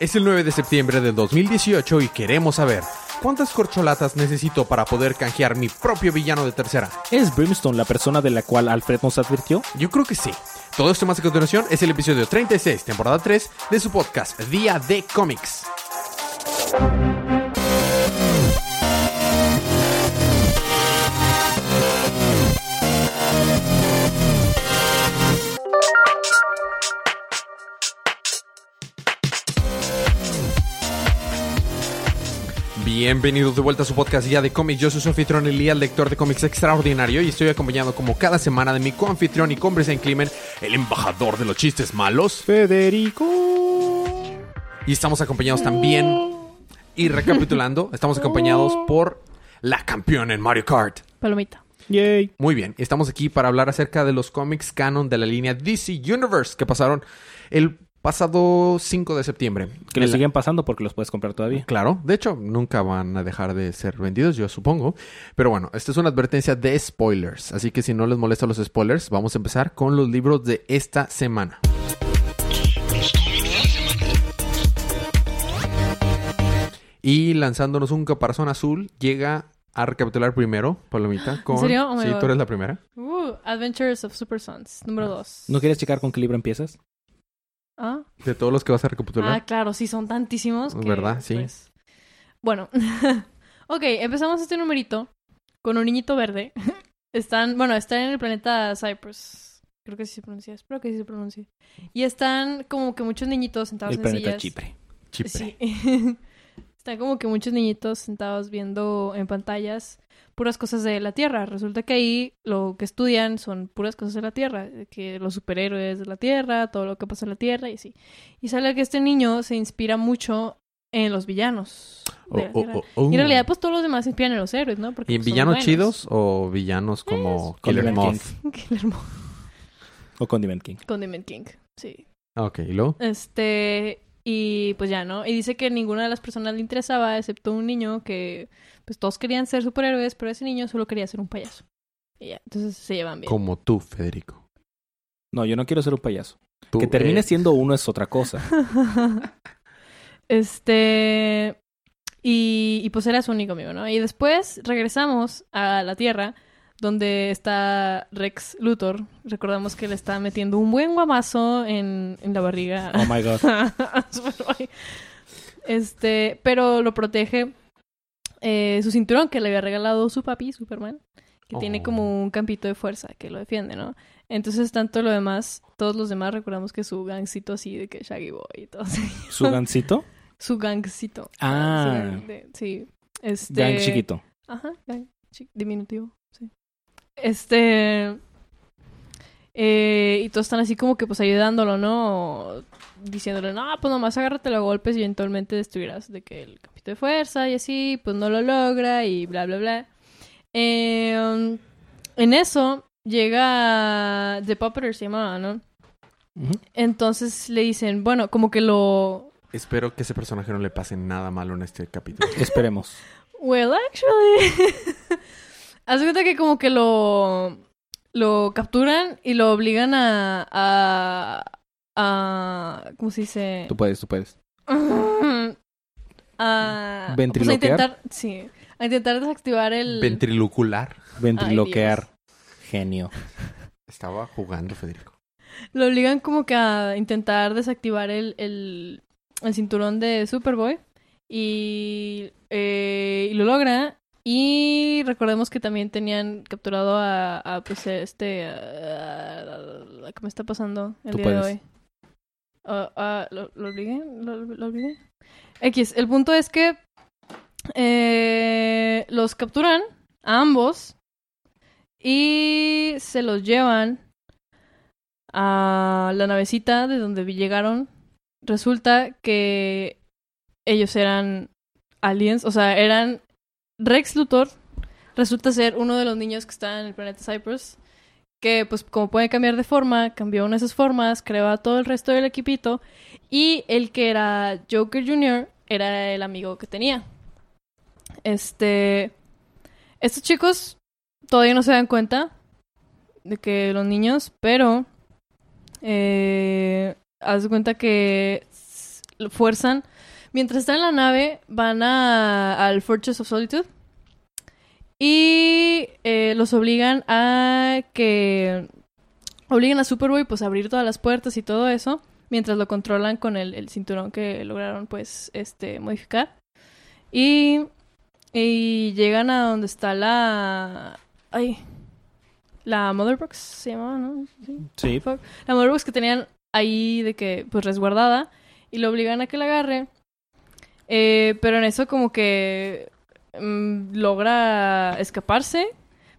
Es el 9 de septiembre del 2018 y queremos saber cuántas corcholatas necesito para poder canjear mi propio villano de tercera. ¿Es Brimstone la persona de la cual Alfred nos advirtió? Yo creo que sí. Todo esto más a continuación es el episodio 36, temporada 3 de su podcast Día de Cómics. Bienvenidos de vuelta a su podcast Día de Cómics. Yo soy su anfitrión Elías, lector de cómics extraordinario, y estoy acompañado como cada semana de mi coanfitrión y cómplice en crimen, el embajador de los chistes malos, Federico. Y estamos acompañados también, y recapitulando, estamos acompañados por la campeona en Mario Kart. Palomita. Yay. Muy bien, estamos aquí para hablar acerca de los cómics canon de la línea DC Universe que pasaron el pasado 5 de septiembre. Que le El- siguen pasando porque los puedes comprar todavía. Claro, de hecho, nunca van a dejar de ser vendidos, yo supongo. Pero bueno, esta es una advertencia de spoilers. Así que si no les molestan los spoilers, vamos a empezar con los libros de esta semana. Y lanzándonos un caparazón azul, llega a recapitular primero, Palomita, con... serio? Oh sí, God. tú eres la primera. Uh, Adventures of Super Sons, número 2. ¿No quieres checar con qué libro empiezas? Ah, De todos los que vas a recapitular. ah, claro, sí, son tantísimos. que, ¿Verdad? Sí. pues, Bueno, ok, empezamos este numerito con un niñito verde. Están, bueno, están en el planeta Cyprus. Creo que sí se pronuncia, espero que sí se pronuncie. Y están como que muchos niñitos sentados El en planeta sillas. Chipre. Chipre. Sí. Están como que muchos niñitos sentados viendo en pantallas puras cosas de la Tierra. Resulta que ahí lo que estudian son puras cosas de la Tierra, que los superhéroes de la Tierra, todo lo que pasa en la Tierra y así. Y sale que este niño se inspira mucho en los villanos Oh, de la oh, Tierra. oh, oh. Y en realidad, pues todos los demás se inspiran en los héroes, ¿no? Porque ¿Y en pues, villanos chidos o villanos como Killer Moth? Killer Moth. O Condiment King. Condiment King, sí. Ah, Ok, ¿y luego? Este, y pues ya, ¿no? Y dice que ninguna de las personas le interesaba, excepto un niño que, pues todos querían ser superhéroes, pero ese niño solo quería ser un payaso. Y ya, entonces se llevan bien. Como tú, Federico. No, yo no quiero ser un payaso. Tú, que termine siendo uno es otra cosa. este, y, y pues era su único amigo, ¿no? Y después regresamos a la Tierra, donde está Rex Luthor. Recordamos que le está metiendo un buen guamazo en, en la barriga. Oh my god. Superboy. Este, pero lo protege eh, su cinturón que le había regalado su papi, Superman, que tiene Oh. como un campito de fuerza que lo defiende, ¿no? Entonces, tanto lo demás, todos los demás recordamos que su gangcito así de que Shaggy Boy y todo así. ¿Su gancito? Su gangcito. Ah. Su gang de- sí. Este... Gang chiquito. Ajá, gang chi- diminutivo, sí. Este... eh, y todos están así como que pues ayudándolo, ¿no? Diciéndole, no, pues nomás agárrate a golpes y eventualmente destruirás de que el capítulo de fuerza y así, pues no lo logra y bla, bla, bla. Eh, en eso llega The Puppeteer, se llamaba, ¿no? Entonces le dicen, bueno, como que lo... Espero que ese personaje no le pase nada malo en este capítulo. Esperemos. Well, actually. Haz cuenta que como que lo. Lo capturan y lo obligan a. a. a ¿Cómo se dice? Tú puedes, tú puedes. a. pues, ¿Ventriloquear? a intentar. Sí. A intentar desactivar el. Ventrilocular. Ventriloquear. Genio. Estaba jugando, Federico. Lo obligan como que a intentar desactivar el. el, el cinturón de Superboy. Y. eh, y lo logra. Y recordemos que también tenían capturado a, a, pues este a- ¿qué me está pasando el día de hoy? Ah, ah, ¿lo, lo olvidé? ¿Lo, lo olvidé? X, el punto es que eh, los capturan a ambos y se los llevan a la navecita de donde llegaron. Resulta que ellos eran aliens, o sea, eran Rex Luthor. Resulta ser uno de los niños que está en el planeta Cyprus. Que, pues, como puede cambiar de forma, cambió una de esas formas, creó a todo el resto del equipito. Y el que era Joker Jr. era el amigo que tenía. Este. Estos chicos todavía no se dan cuenta de que los niños, pero. Eh, haz de cuenta que fuerzan. Mientras están en la nave, van a, al Fortress of Solitude. Y eh, los obligan a que... Obligan a Superboy pues a abrir todas las puertas y todo eso. Mientras lo controlan con el, el cinturón que lograron pues este modificar. Y, y llegan a donde está la... Ay, la Motherbox se llamaba, ¿no? Sí. Sí. La Motherbox que tenían ahí de que, pues, resguardada. Y lo obligan a que la agarre. Eh, pero en eso como que mm, logra escaparse.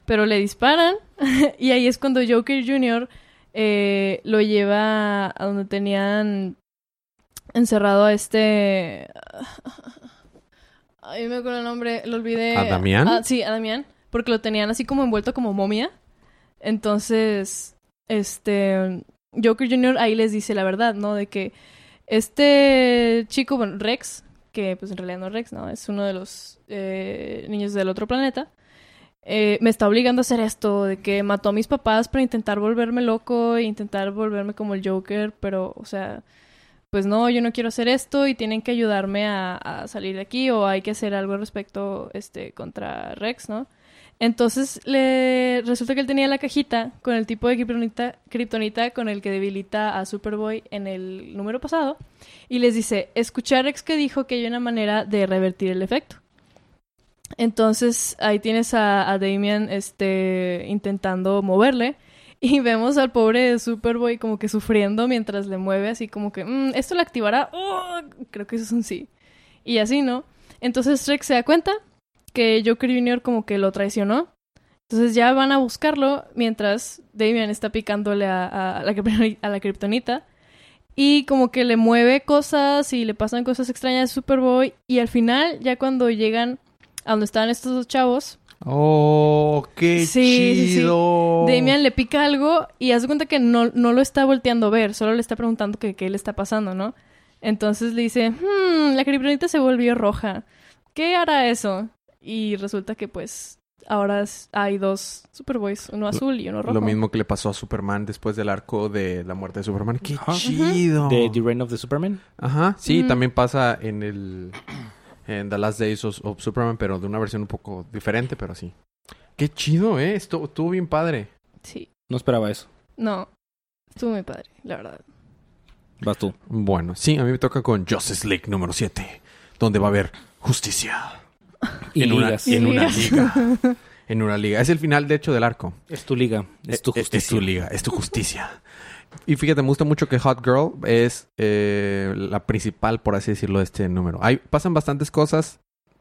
Pero le disparan. y ahí es cuando Joker Jr. eh, lo lleva a donde tenían encerrado a este... Ay, me acuerdo el nombre, lo olvidé. ¿A Damián? Ah, sí, a Damián. Porque lo tenían así como envuelto como momia. Entonces, este, Joker Jr. ahí les dice la verdad, ¿no? De que este chico, bueno, Rex, que pues en realidad no es Rex, ¿no? Es uno de los eh, niños del otro planeta. eh, me está obligando a hacer esto, de que mató a mis papás para intentar volverme loco e intentar volverme como el Joker, pero, o sea, pues no, yo no quiero hacer esto y tienen que ayudarme a, salir de aquí o hay que hacer algo al respecto, este, contra Rex, ¿no? Entonces le resulta que él tenía la cajita con el tipo de kriptonita, kriptonita con el que debilita a Superboy en el número pasado y les dice, escuchar ex que dijo que hay una manera de revertir el efecto. Entonces ahí tienes a, a Damian este, intentando moverle y vemos al pobre Superboy como que sufriendo mientras le mueve así como que, "Mm, esto le activará, Oh, creo que eso es un sí. Y así, ¿no? Entonces Rex se da cuenta que Joker Jr. como que lo traicionó. Entonces ya van a buscarlo mientras Damian está picándole a, a la, a la kriptonita. Y como que le mueve cosas y le pasan cosas extrañas a Superboy. Y al final, ya cuando llegan a donde estaban estos dos chavos, ¡Oh, qué Sí, sí, sí. chido! Damian le pica algo y hace cuenta que no, no lo está volteando a ver, solo le está preguntando qué le está pasando, ¿no? Entonces le dice, hmm, la kriptonita se volvió roja. ¿Qué hará eso? Y resulta que pues ahora hay dos Superboys, uno azul y uno rojo. Lo mismo que le pasó a Superman después del arco de la muerte de Superman. ¡Qué Ajá. chido! De The Reign of the Superman. Ajá, sí, Ujú. también pasa en el... En The Last Days of, of Superman, pero de una versión un poco diferente, pero sí. ¡Qué chido, eh! Estuvo, estuvo bien padre. Sí. No esperaba eso. No. Estuvo muy padre, la verdad. Vas tú. Bueno, sí, a mí me toca con Justice League número 7, donde va a haber justicia. Y en una, ligas. en una liga. En una liga. Es el final, de hecho, del arco. Es tu liga. Es tu Eh, justicia. Es tu liga, es tu justicia. Y fíjate, me gusta mucho que Hot Girl es eh, la principal, por así decirlo, de este número. Hay, pasan bastantes cosas.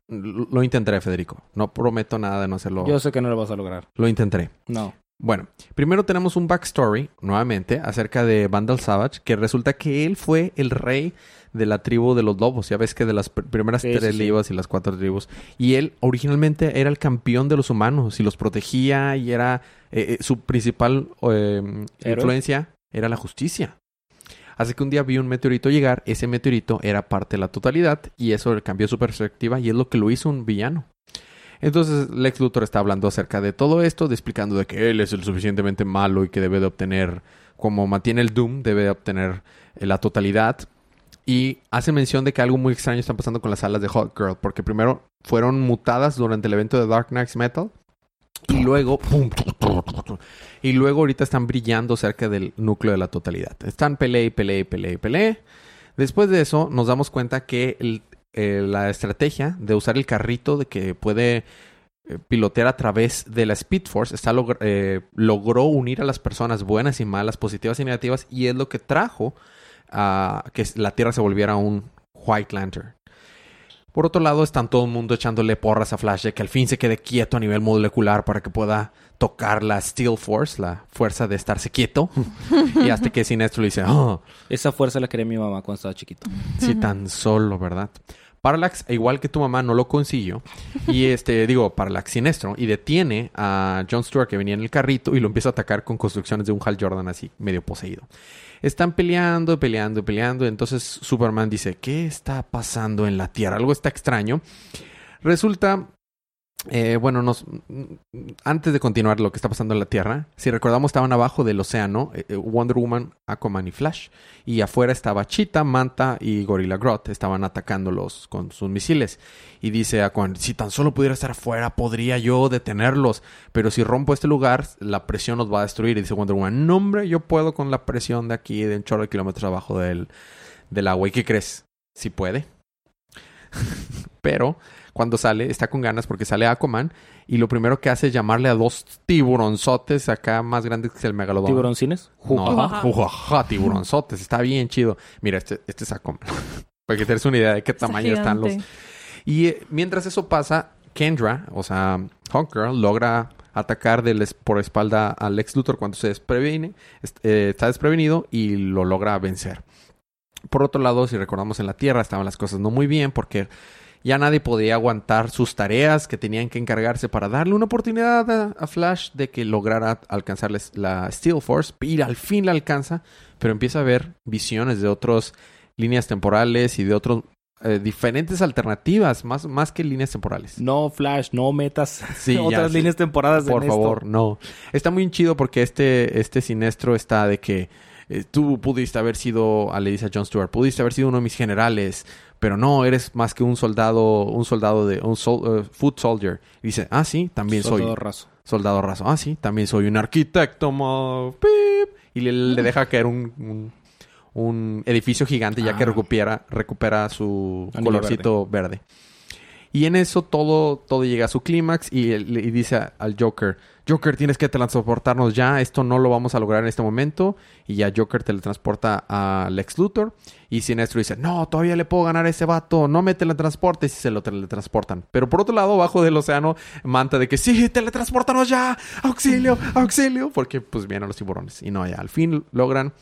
L- Lo intentaré, Federico. No prometo nada de no hacerlo. Yo sé que no lo vas a lograr. Lo intentaré. No. Bueno, primero tenemos un backstory, nuevamente, acerca de Vandal Savage, que resulta que él fue el rey de la tribu de los lobos. Ya ves que de las pr- primeras Sí, tres sí, tribus y las cuatro tribus. Y él originalmente era el campeón de los humanos y los protegía y era eh, eh, su principal eh, Héroe. influencia era la justicia. Así que un día vi un meteorito llegar, ese meteorito era parte de la totalidad y eso cambió su perspectiva y es lo que lo hizo un villano. Entonces Lex Luthor está hablando acerca de todo esto, de explicando de que él es el suficientemente malo y que debe de obtener, como mantiene el Doom, debe de obtener eh, la totalidad. Y hace mención de que algo muy extraño está pasando con las alas de Hot Girl, porque primero fueron mutadas durante el evento de Dark Knights Metal y luego pum, y luego ahorita están brillando cerca del núcleo de la totalidad. Están peleé, peleé, peleé, peleé. Después de eso nos damos cuenta que el- eh, la estrategia de usar el carrito de que puede eh, pilotear a través de la Speed Force está eh, logró unir a las personas buenas y malas, positivas y negativas y es lo que trajo a que la Tierra se volviera un White Lantern. Por otro lado, están todo el mundo echándole porras a Flash de que al fin se quede quieto a nivel molecular para que pueda tocar la Steel Force, la fuerza de estarse quieto. y hasta que Sinestro le dice, oh, Esa fuerza la quería mi mamá cuando estaba chiquito. si tan solo, ¿verdad? Parallax, igual que tu mamá, no lo consiguió. Y este, digo, Parallax Sinestro. Y detiene a John Stewart que venía en el carrito y lo empieza a atacar con construcciones de un Hal Jordan así, medio poseído. Están peleando, peleando, peleando. Entonces Superman dice, ¿qué está pasando en la Tierra? Algo está extraño. Resulta Eh, bueno, nos, antes de continuar lo que está pasando en la Tierra, si recordamos estaban abajo del océano eh, eh, Wonder Woman, Aquaman y Flash. Y afuera estaba Cheetah, Manta y Gorilla Grodd. Estaban atacándolos con sus misiles. Y dice Aquaman, si tan solo pudiera estar afuera, podría yo detenerlos. Pero si rompo este lugar, la presión nos va a destruir. Y dice Wonder Woman, no hombre, yo puedo con la presión de aquí, de un chorro de kilómetros abajo del, del agua. ¿Y qué crees? Si puede. Pero cuando sale, está con ganas porque sale Aquaman y lo primero que hace es llamarle a dos tiburonzotes acá más grandes que el megalodón. ¿Tiburoncines? No, Jujaja. jujaja, tiburonzotes. Está bien chido. Mira, este, este es Aquaman. Para que te des una idea de qué Está tamaño están los... Y eh, mientras eso pasa, Kendra, o sea, Hawkgirl, logra atacar es- por espalda a Lex Luthor cuando se desprevine, est- eh, está desprevenido y lo logra vencer. Por otro lado, si recordamos en la Tierra estaban las cosas no muy bien porque ya nadie podía aguantar sus tareas que tenían que encargarse para darle una oportunidad a, a Flash de que lograra alcanzarles la Steel Force y al fin la alcanza, pero empieza a ver visiones de otras líneas temporales y de otros eh, diferentes alternativas, más, más que líneas temporales. No, Flash, no metas Sí, otras líneas temporadas Por en esto. favor, no. Está muy chido porque este, este siniestro está de que eh, tú pudiste haber sido, ah, le dice a John Stewart, pudiste haber sido uno de mis generales, pero no, eres más que un soldado, un soldado de, un sol- eh, foot soldier. Y dice, ah, sí, también Soldado soy raso. soldado raso. Ah, sí, también soy un arquitecto, mo- pip. Y le, le deja caer un, un, un edificio gigante ya que Ah. recupera, recupera su Anillo colorcito verde. Y en eso todo, todo llega a su clímax y, y dice al Joker, Joker, tienes que teletransportarnos ya, esto no lo vamos a lograr en este momento. Y ya Joker teletransporta a Lex Luthor. Y Sinestro dice, no, todavía le puedo ganar a ese vato, no me teletransportes y se lo teletransportan. Pero por otro lado, bajo del océano, manta de que sí, teletransportanos ya, auxilio, auxilio, porque pues vienen los tiburones. Y no, ya al fin logran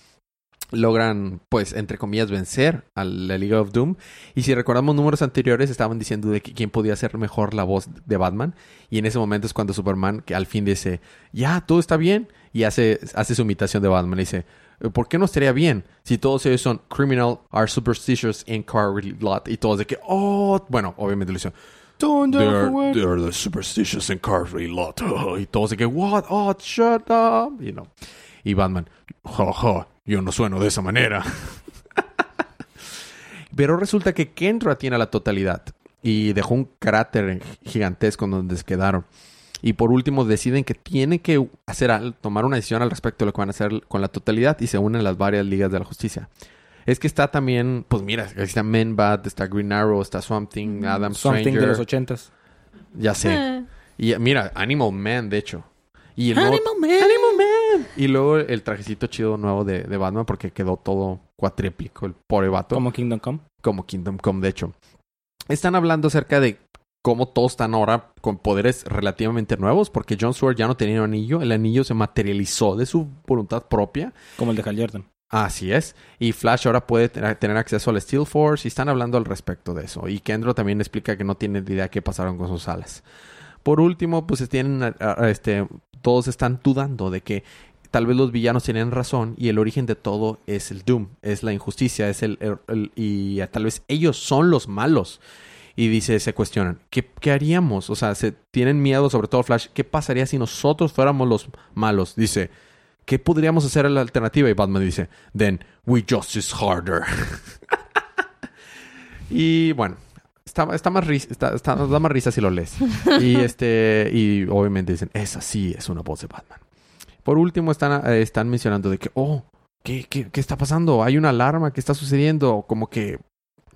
logran, pues, entre comillas, vencer a la Liga of Doom. Y si recordamos números anteriores, estaban diciendo de que quién podía hacer mejor la voz de Batman. Y en ese momento es cuando Superman, que al fin dice, ya, todo está bien. Y hace, hace su imitación de Batman. Y dice, ¿por qué no estaría bien si todos ellos son criminal, are superstitious in car lot? Y todos de que, oh, bueno, obviamente lo hizo. They're, they're the superstitious in car lot. Y todos de que, what? Oh, shut up. You know. Y Batman, ja, yo no sueno de esa manera. Pero resulta que Kendra tiene la totalidad y dejó un cráter gigantesco donde se quedaron. Y por último deciden que tienen que hacer al- tomar una decisión al respecto de lo que van a hacer con la totalidad y se unen las varias ligas de la justicia. Es que está también, pues mira, está Man-Bat, está Green Arrow, está Swamp Thing, Adam Something Stranger. de los ochentas. Ya sé. Eh, Y mira, Animal Man, de hecho. Y el nuevo- Animal Man. Animal Man. Y luego el trajecito chido nuevo de, de Batman porque quedó todo cuatriplico, el pobre vato. Como Kingdom Come. Como Kingdom Come, de hecho. Están hablando acerca de cómo todos están ahora con poderes relativamente nuevos porque John Stewart ya no tenía un anillo. El anillo se materializó de su voluntad propia. Como el de Hal Jordan. Así es. Y Flash ahora puede tener, acceso al Steel Force y están hablando al respecto de eso. Y Kendro también explica que no tiene idea qué pasaron con sus alas. Por último, pues tienen, este, todos están dudando de que tal vez los villanos tienen razón y el origen de todo es el Doom, es la injusticia, es el, y tal vez ellos son los malos. Y dice, se cuestionan, ¿qué, qué haríamos? O sea, se tienen miedo, sobre todo Flash, ¿qué pasaría si nosotros fuéramos los malos? Dice, ¿qué podríamos hacer a la alternativa? Y Batman dice, then we justice harder. y bueno, está, está más risa, está, está- da más risa si lo lees. y este, y obviamente dicen, esa sí es una voz de Batman. Por último, están, eh, están mencionando de que, oh, ¿qué, qué, qué está pasando? Hay una alarma, ¿qué está sucediendo? Como que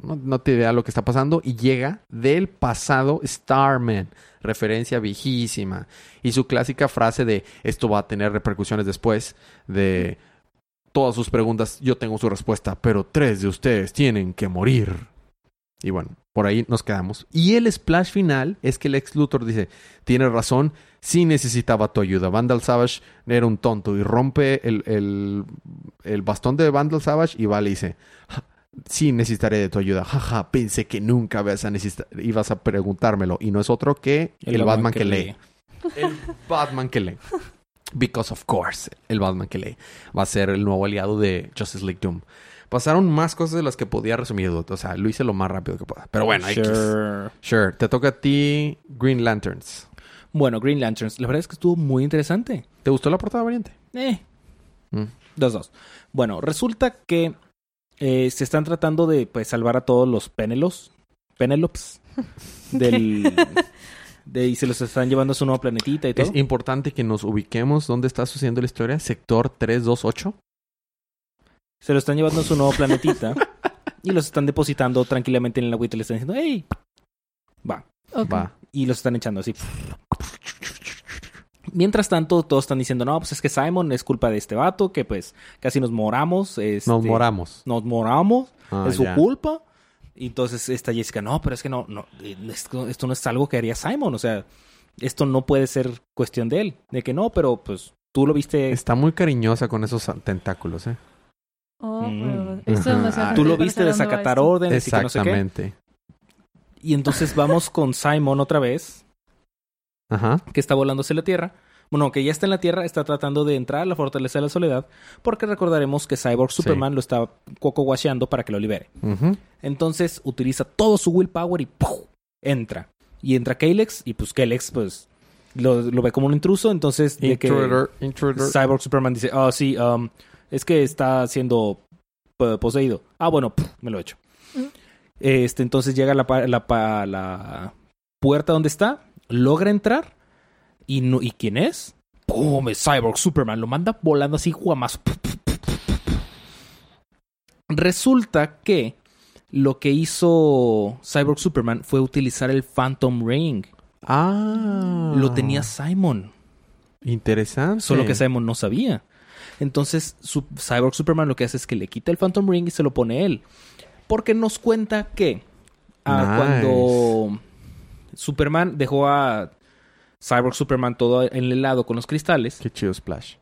no, no te idea lo que está pasando. Y llega del pasado Starman, referencia viejísima. Y su clásica frase de esto va a tener repercusiones después, de todas sus preguntas, yo tengo su respuesta, pero tres de ustedes tienen que morir. Y bueno, por ahí nos quedamos. Y el splash final es que el ex Luthor dice, tienes razón, sí necesitaba tu ayuda. Vandal Savage era un tonto y rompe el, el, el bastón de Vandal Savage y va y le dice, "Ja, sí necesitaré de tu ayuda. Jaja, pensé que nunca ibas a, ibas a preguntármelo. Y no es otro que el, Batman, que, lee. El Batman que lee. Because of course, el Batman que lee va a ser el nuevo aliado de Justice League Doom. Pasaron más cosas de las que podía resumir, dude. O sea, lo hice lo más rápido que pueda. Pero bueno, X. Sure. Sure. Te toca a ti Green Lanterns. Bueno, Green Lanterns. La verdad es que estuvo muy interesante. ¿Te gustó la portada variante? Eh, Mm. dos, dos. Bueno, resulta que eh, se están tratando de pues, salvar a todos los Penelos. Penelops. Del. de, y se los están llevando a su nuevo planetita y todo. Es importante que nos ubiquemos dónde está sucediendo la historia. Sector 328. Se los están llevando a su nuevo planetita. y los están depositando tranquilamente en el agüita y le están diciendo, ¡Hey! Va. Va. Y los están echando así. Mientras tanto, todos están diciendo, no, pues es que Simon es culpa de este vato, que pues casi nos moramos. este, Nos moramos. Nos moramos, Ah, es su ya. culpa. Y entonces esta Jessica, no, pero es que no, no, esto, esto no es algo que haría Simon, o sea, esto no puede ser cuestión de él. De que no, pero pues tú lo viste, Está muy cariñosa con esos tentáculos, ¿eh? Oh, Mm. tú lo viste desacatar órdenes y que no sé qué. Exactamente. Y entonces vamos con Simon otra vez, Ajá. que está volando hacia la Tierra. Bueno, que ya está en la Tierra, está tratando de entrar a la Fortaleza de la Soledad, porque recordaremos que Cyborg Superman lo está coco guacheando para que lo libere. Entonces utiliza todo su willpower y ¡puf! entra. Y entra Kalex, y pues Kalex pues lo, lo ve como un intruso, entonces de que Intruder, intruder. Cyborg Superman dice, ah, sí, um, es que está siendo eh, poseído. Ah, bueno, me lo he hecho. Mm. Este, entonces llega a la, puerta donde está, logra entrar, y, no, ¿y quién es? ¡Pum! Es Cyborg Superman, lo manda volando así, guamazo. Resulta que lo que hizo Cyborg Superman fue utilizar el Phantom Ring. Ah. Lo tenía Simon. Interesante. Solo que Simon no sabía. Entonces, su- Cyborg Superman lo que hace es que le quita el Phantom Ring y se lo pone él. Porque nos cuenta que ah, Nice. cuando Superman dejó a Cyborg Superman todo en el lado con los cristales, Qué chido Splash.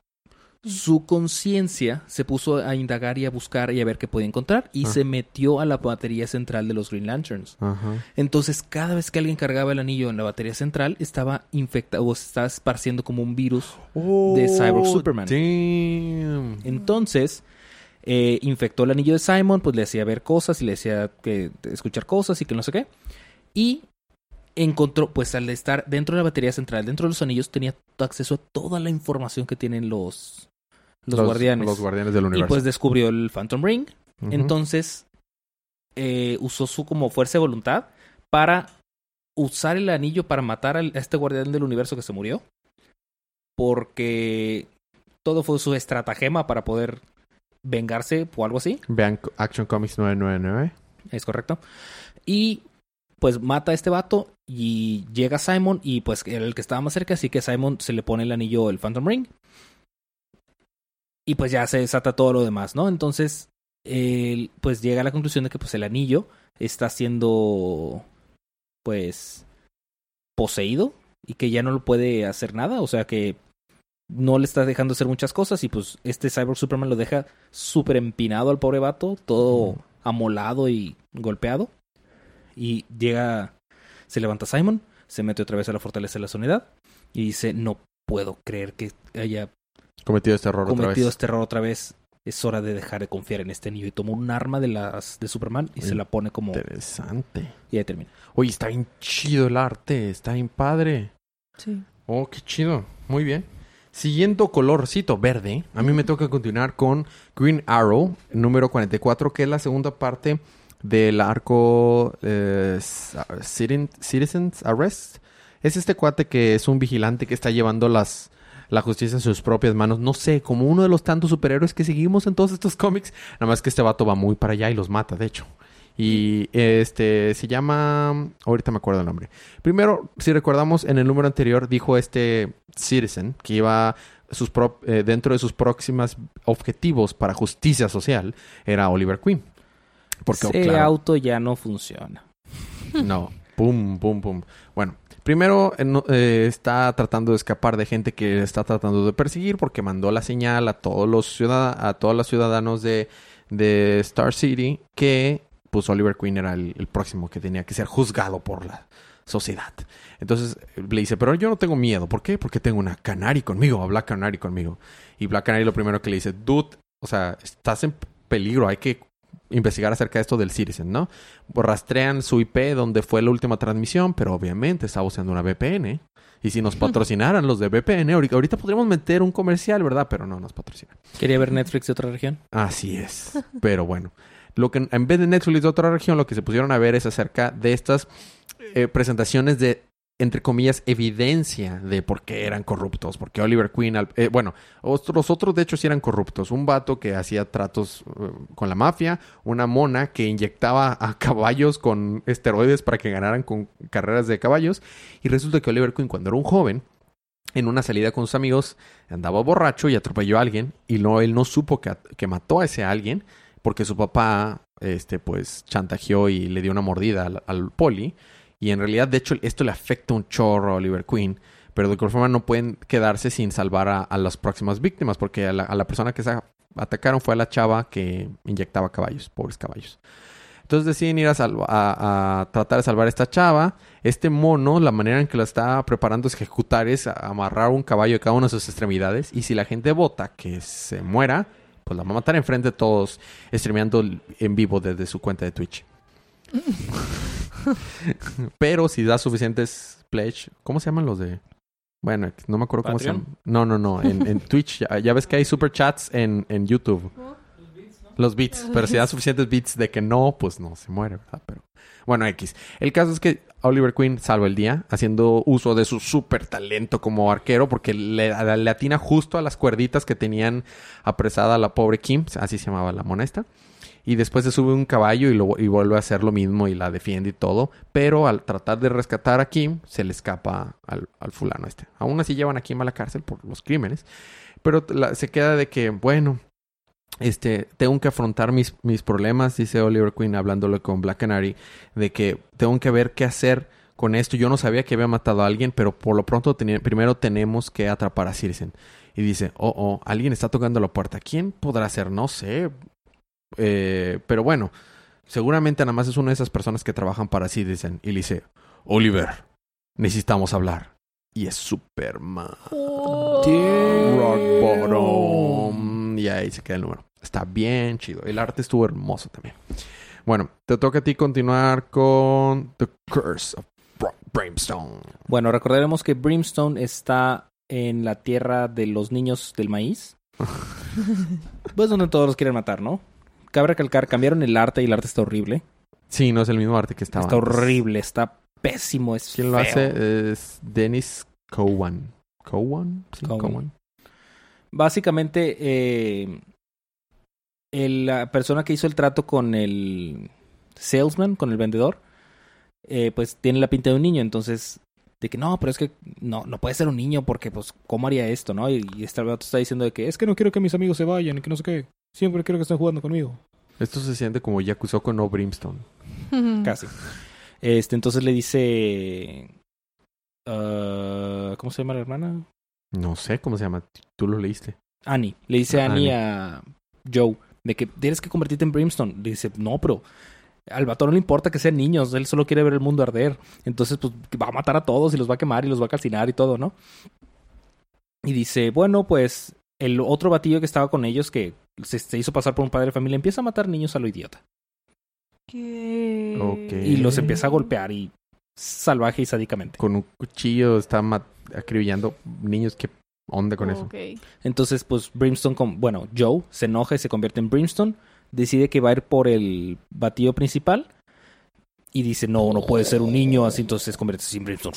Su conciencia se puso a indagar y a buscar y a ver qué podía encontrar y Ah. se metió a la batería central de los Green Lanterns. Ajá. Entonces, cada vez que alguien cargaba el anillo en la batería central, estaba infectado o se estaba esparciendo como un virus de Cyborg Superman. Oh, Damn. Entonces, eh, infectó el anillo de Simon, pues le hacía ver cosas y le hacía que, escuchar cosas y que no sé qué. Y encontró, pues al estar dentro de la batería central, dentro de los anillos, tenía acceso a toda la información que tienen los, los, guardianes. Los guardianes del y universo. pues descubrió el Phantom Ring. Entonces, eh, usó su como fuerza de voluntad para usar el anillo para matar a este guardián del universo que se murió. Porque todo fue su estratagema para poder vengarse o algo así. Vean Action Comics 999. Es correcto. Y pues mata a este vato y llega Simon y pues era el que estaba más cerca, así que Simon se le pone el anillo, el Phantom Ring. Y pues ya se desata todo lo demás, ¿no? Entonces, él pues llega a la conclusión de que pues el anillo está siendo pues poseído y que ya no lo puede hacer nada, o sea que no le está dejando hacer muchas cosas y pues este Cyborg Superman lo deja súper empinado al pobre vato, todo amolado y golpeado. Y llega, se levanta Simon, se mete otra vez a la fortaleza de la soledad y dice, no puedo creer que haya Cometido este error otra cometido vez. este error otra vez. Es hora de dejar de confiar en este niño. Y toma un arma de las de Superman y se la pone como... Interesante. Y ahí termina. Oye, está bien chido el arte. Está bien padre. Sí. Oh, qué chido. Muy bien. Siguiendo colorcito verde, a mí me toca continuar con Green Arrow, número 44, que es la segunda parte del arco eh, Citizen- Citizens Arrest. Es este cuate que es un vigilante que está llevando las, la justicia en sus propias manos. No sé, como uno de los tantos superhéroes que seguimos en todos estos cómics. Nada más que este vato va muy para allá y los mata, de hecho. Y este se llama. Ahorita me acuerdo el nombre. Primero, si recordamos, en el número anterior dijo este Citizen que iba sus pro- eh, dentro de sus próximas objetivos para justicia social era Oliver Queen. Porque, Ese claro, auto ya no funciona. no. Pum, pum, pum. Bueno, primero eh, eh, está tratando de escapar de gente que está tratando de perseguir porque mandó la señal a todos los ciudad a todos los ciudadanos de, de Star City que pues Oliver Queen era el, próximo que tenía que ser juzgado por la sociedad. Entonces le dice, pero yo no tengo miedo. ¿Por qué? Porque tengo una Canary conmigo, a Black Canary conmigo. Y Black Canary lo primero que le dice, dude, o sea, estás en peligro, hay que investigar acerca de esto del Citizen, ¿no? Pues rastrean su IP donde fue la última transmisión, pero obviamente estaba usando una VPN. Y si nos patrocinaran los de VPN, ahorita, ahorita podríamos meter un comercial, ¿verdad? Pero no nos patrocinan. Quería ver Netflix de otra región. Así es. Pero bueno, lo que en vez de Netflix de otra región, lo que se pusieron a ver es acerca de estas eh, presentaciones de entre comillas, evidencia de por qué eran corruptos. Porque Oliver Queen, eh, bueno, otros, otros de hecho sí eran corruptos. Un vato que hacía tratos eh, con la mafia, una mona que inyectaba a caballos con esteroides para que ganaran con carreras de caballos. Y resulta que Oliver Queen, cuando era un joven, en una salida con sus amigos, andaba borracho y atropelló a alguien. Y no, él no supo que, que mató a ese alguien porque su papá, este, pues, chantajeó y le dio una mordida al poli. Y en realidad, de hecho, esto le afecta un chorro a Oliver Queen. Pero de cualquier forma no pueden quedarse sin salvar a, a las próximas víctimas. Porque a la, a persona que se atacaron fue a la chava que inyectaba caballos, pobres caballos. Entonces deciden ir a, a, a tratar de salvar a esta chava. Este mono, la manera en que la está preparando es ejecutar es amarrar un caballo de cada una de sus extremidades. Y si la gente vota que se muera, pues la va a matar enfrente de todos, streameando en vivo desde su cuenta de Twitch. Pero si da suficientes pledge, ¿cómo se llaman los de? Bueno, no me acuerdo cómo se llaman. No, no, no. En, en Twitch, ya, ya ves que hay super chats en, en YouTube. Los beats. Pero si da suficientes beats de que no, pues no se muere, ¿verdad? Pero bueno, X. El caso es que Oliver Queen salva el día haciendo uso de su super talento como arquero porque le, le atina justo a las cuerditas que tenían apresada a la pobre Kim, así se llamaba la mona esta. Y después se sube un caballo y, lo, y vuelve a hacer lo mismo y la defiende y todo. Pero al tratar de rescatar a Kim, se le escapa al, al fulano este. Aún así llevan a Kim a la cárcel por los crímenes. Pero la- se queda de que, bueno, este, tengo que afrontar mis, mis problemas, dice Oliver Queen hablándole con Black Canary, de que tengo que ver qué hacer con esto. Yo no sabía que había matado a alguien, pero por lo pronto primero tenemos que atrapar a Circen. Y dice, oh, oh, alguien está tocando la puerta. ¿Quién podrá ser? No sé. Eh, pero bueno, seguramente nada más es una de esas personas que trabajan para Citizen. Y le dice, Oliver, necesitamos hablar. Y es Superman. Rock bottom. Y ahí se queda el número. Está bien chido. El arte estuvo hermoso también. Bueno, te toca a ti continuar con The Curse of Brimstone. Bueno, recordaremos que Brimstone está en la tierra de los niños del maíz. pues donde todos los quieren matar, ¿no? Cabe recalcar, cambiaron el arte y el arte está horrible. Sí, no es el mismo arte que estaba. está antes. horrible, está pésimo, es ¿Quién lo hace? Es Dennis Cowan. ¿Cowan? Sí, Cowan. Cowan. Básicamente, eh, el- la persona que hizo el trato con el salesman, con el vendedor, eh, pues tiene la pinta de un niño. Entonces, de que no, pero es que no, no puede ser un niño porque, pues, ¿cómo haría esto, no? Y, y este está diciendo de que es que no quiero que mis amigos se vayan y que no sé qué. Siempre quiero que estén jugando conmigo. Esto se siente como Yakusoku no Brimstone. Casi. Este, entonces le dice. ah, ¿Cómo se llama la hermana? No sé cómo se llama. Tú lo leíste. Annie. Le dice Ah, Annie, Annie. a Joe de que tienes que convertirte en Brimstone. Le dice, no, pero al vato no le importa que sean niños, él solo quiere ver el mundo arder. Entonces, pues va a matar a todos y los va a quemar y los va a calcinar y todo, ¿no? Y dice, bueno, pues el otro batillo que estaba con ellos, que se, se hizo pasar por un padre de familia, empieza a matar niños a lo idiota. Y los empieza a golpear y salvaje y sádicamente. Con un cuchillo está acribillando niños. ¿Qué onda con eso? Entonces, pues Brimstone, con, bueno, Joe se enoja y se convierte en Brimstone. Decide que va a ir por el batido principal. Y dice, no, no puede ser un niño, así entonces se convierte en Brimstone.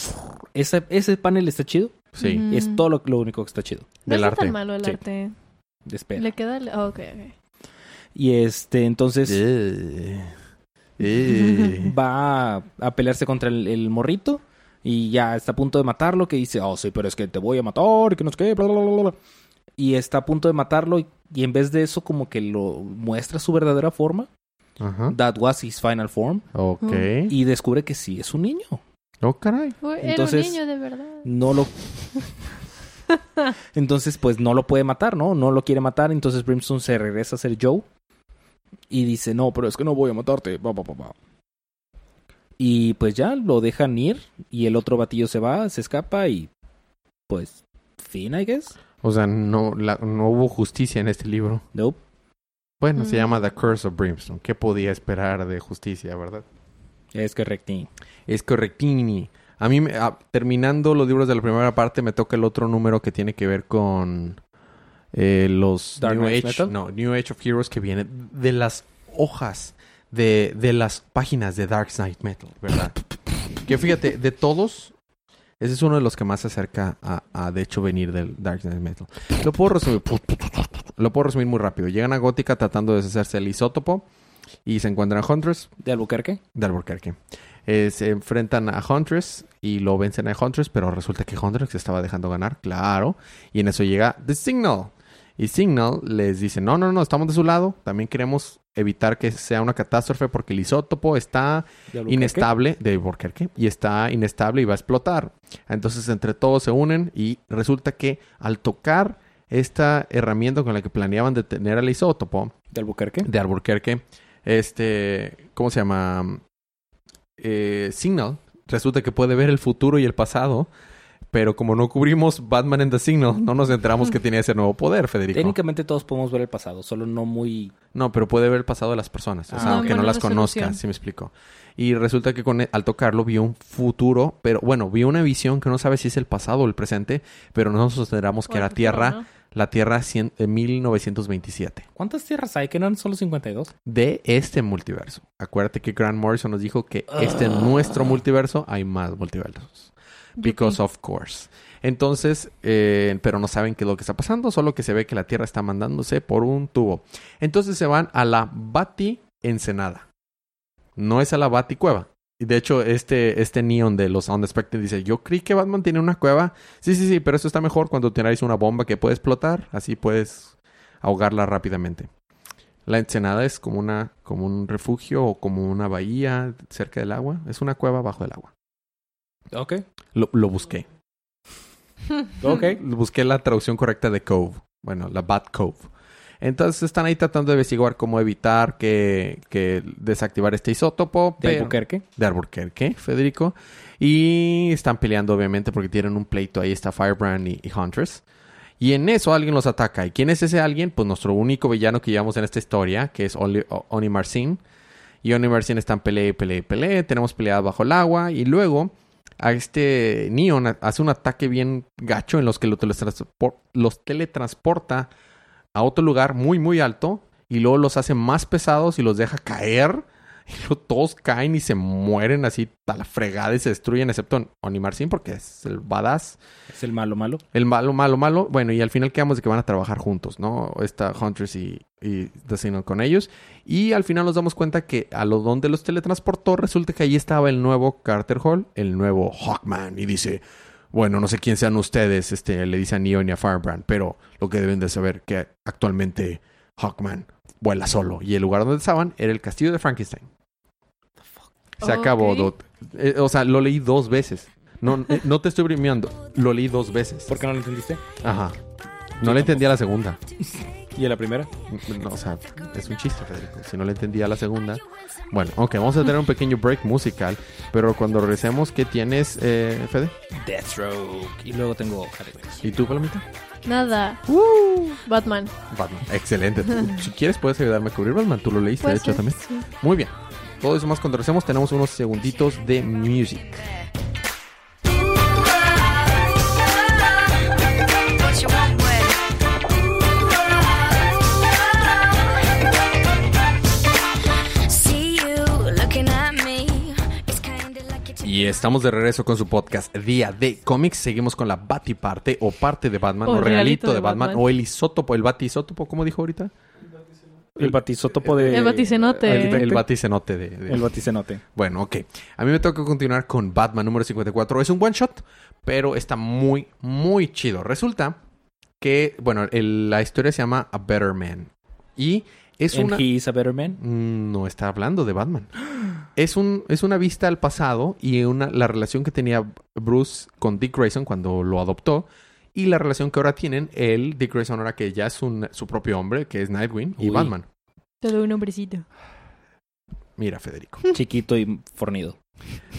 Ese, ese panel está chido. Sí. Es todo lo, lo único que está chido. No Del está arte. tan malo el Sí. arte. Espera. Le queda... el- ok, ok. Y este, entonces Eh. Eh. va a, a pelearse contra el, el morrito. Y ya está a punto de matarlo. Que dice, oh, sí, pero es que te voy a matar. Y que no sé qué, bla, bla, bla, bla. Y está a punto de matarlo. Y, y en vez de eso, como que lo muestra su verdadera forma. Ajá. That was his final form. Ok. Y descubre que sí es un niño. Oh, caray. Era un niño de verdad. No lo. Entonces, pues no lo puede matar, ¿no? No lo quiere matar. Entonces Brimstone se regresa a ser Joe. Y dice, no, pero es que no voy a matarte. Pa, pa, pa, pa. Y pues ya lo dejan ir. Y el otro batillo se va, se escapa y. Pues. Fin, I guess. O sea, no, la- no hubo justicia en este libro. Nope. Bueno, se Mm. llama The Curse of Brimstone. ¿Qué podía esperar de justicia, verdad? Es correcto. Es correctini. A mí, ah, terminando los libros de la primera parte, me toca el otro número que tiene que ver con eh, los Dark New Age, Metal. no, New Age of Heroes que viene de las hojas de, de las páginas de Dark Knight Metal, ¿verdad? que fíjate, de todos, ese es uno de los que más se acerca a, a, de hecho, venir del Dark Knight Metal. Lo puedo resumir, lo puedo resumir muy rápido. Llegan a Gótica tratando de deshacerse del isótopo y se encuentran a Huntress ¿De Albuquerque? de Albuquerque. Eh, se enfrentan a Huntress y lo vencen a Huntress, pero resulta que Huntress se estaba dejando ganar, claro. Y en eso llega The Signal. Y Signal les dice, no, no, no, estamos de su lado. También queremos evitar que sea una catástrofe porque el isótopo está inestable de Albuquerque y está inestable y va a explotar. Entonces entre todos se unen y resulta que al tocar esta herramienta con la que planeaban detener al isótopo, ¿De Albuquerque? de Albuquerque, este, ¿cómo se llama? Eh, Signal, resulta que puede ver el futuro y el pasado, pero como no cubrimos Batman en The Signal, no nos enteramos que tenía ese nuevo poder, Federico. Técnicamente todos podemos ver el pasado, solo no muy... No, pero puede ver el pasado de las personas, o Ah, sea, aunque no las conozca, si me explico. Y resulta que con, al tocarlo vio un futuro, pero bueno, vio una visión que no sabe si es el pasado o el presente, pero no nos enteramos que O era Tierra, ¿no? La Tierra cien- en 1927. ¿Cuántas tierras hay? ¿Que no eran solo 52? de este multiverso. Acuérdate que Grant Morrison nos dijo que este en nuestro multiverso hay más multiversos. Because of course. Entonces, eh, pero no saben qué es lo que está pasando, solo que se ve que la Tierra está mandándose por un tubo. Entonces se van a la Bati Ensenada. No es a la Bati Cueva. Y de hecho, este, este neon de los Unexpected dice, yo creí que Batman tiene una cueva. Sí, sí, sí, pero eso está mejor cuando tenéis una bomba que puede explotar. Así puedes ahogarla rápidamente. La ensenada es como una, como un refugio o como una bahía cerca del agua. Es una cueva bajo el agua. Ok. Lo, lo busqué. Ok. Busqué la traducción correcta de Cove. Bueno, la Bat Cove. Entonces están ahí tratando de investigar cómo evitar que, que desactivar este isótopo. ¿De pero- Albuquerque? de Albuquerque, Federico. Y están peleando, obviamente, porque tienen un pleito. Ahí está Firebrand y, y Huntress. Y en eso alguien los ataca. ¿Y quién es ese alguien? Pues nuestro único villano que llevamos en esta historia, que es Oli- Oni Marcin. Y Oni Marcin está en pelea, pelea, pelea. Tenemos peleas bajo el agua. Y luego a este Neon ha- hace un ataque bien gacho en los que lo teletranspor- los teletransporta a otro lugar muy, muy alto. Y luego los hace más pesados y los deja caer. Y luego todos caen y se mueren así a la fregada y se destruyen, excepto Oni Marcin porque es el badass. Es el malo malo. El malo, malo, malo. Bueno, y al final quedamos de que van a trabajar juntos, ¿no? Está Huntress y, y The Signal con ellos. Y al final nos damos cuenta que a lo donde los teletransportó, resulta que ahí estaba el nuevo Carter Hall, el nuevo Hawkman. Y dice, bueno, no sé quién sean ustedes, este, le dice a Neo y a Firebrand, pero lo que deben de saber que actualmente Hawkman vuela solo. Y el lugar donde estaban era el castillo de Frankenstein. Se acabó. Eh, o sea, lo leí dos veces. No, eh, no te estoy bromeando. Lo leí dos veces. ¿Por qué no lo entendiste? Ajá. No le entendía la segunda. ¿Y a la primera? No, o sea, es un chiste, Federico. Si no le entendía la segunda. Bueno, ok, vamos a tener un pequeño break musical. Pero cuando regresemos, ¿qué tienes, eh, Fede? Deathstroke. Y luego tengo. ¿Y tú, Palomita? Nada. Batman. Batman. Excelente. Tú, si quieres, puedes ayudarme a cubrir Batman. Tú lo leíste, de Puede hecho, ser, también. sí. Muy bien. Todo eso más cuando regresemos, tenemos unos segunditos de music. Estamos de regreso con su podcast Día de Cómics. Seguimos con la Batiparte o parte de Batman O o, regalito regalito de, de Batman, Batman. o el isótopo, el batisótopo, ¿cómo dijo ahorita? El batisótopo de... El baticenote. El, el baticenote de, de- El baticenote. Bueno, ok. A mí me toca continuar con Batman número 54. Es un one shot, pero está muy, muy chido. Resulta que, bueno, el- la historia se llama A Better Man. Y es And una... he is a better man. Mm, No está hablando de Batman. Es, un, es una vista al pasado y una, la relación que tenía Bruce con Dick Grayson cuando lo adoptó y la relación que ahora tienen él, Dick Grayson, ahora que ya es un- su propio hombre, que es Nightwing, y. Batman. Te doy un hombrecito. Mira, Federico. Chiquito y fornido.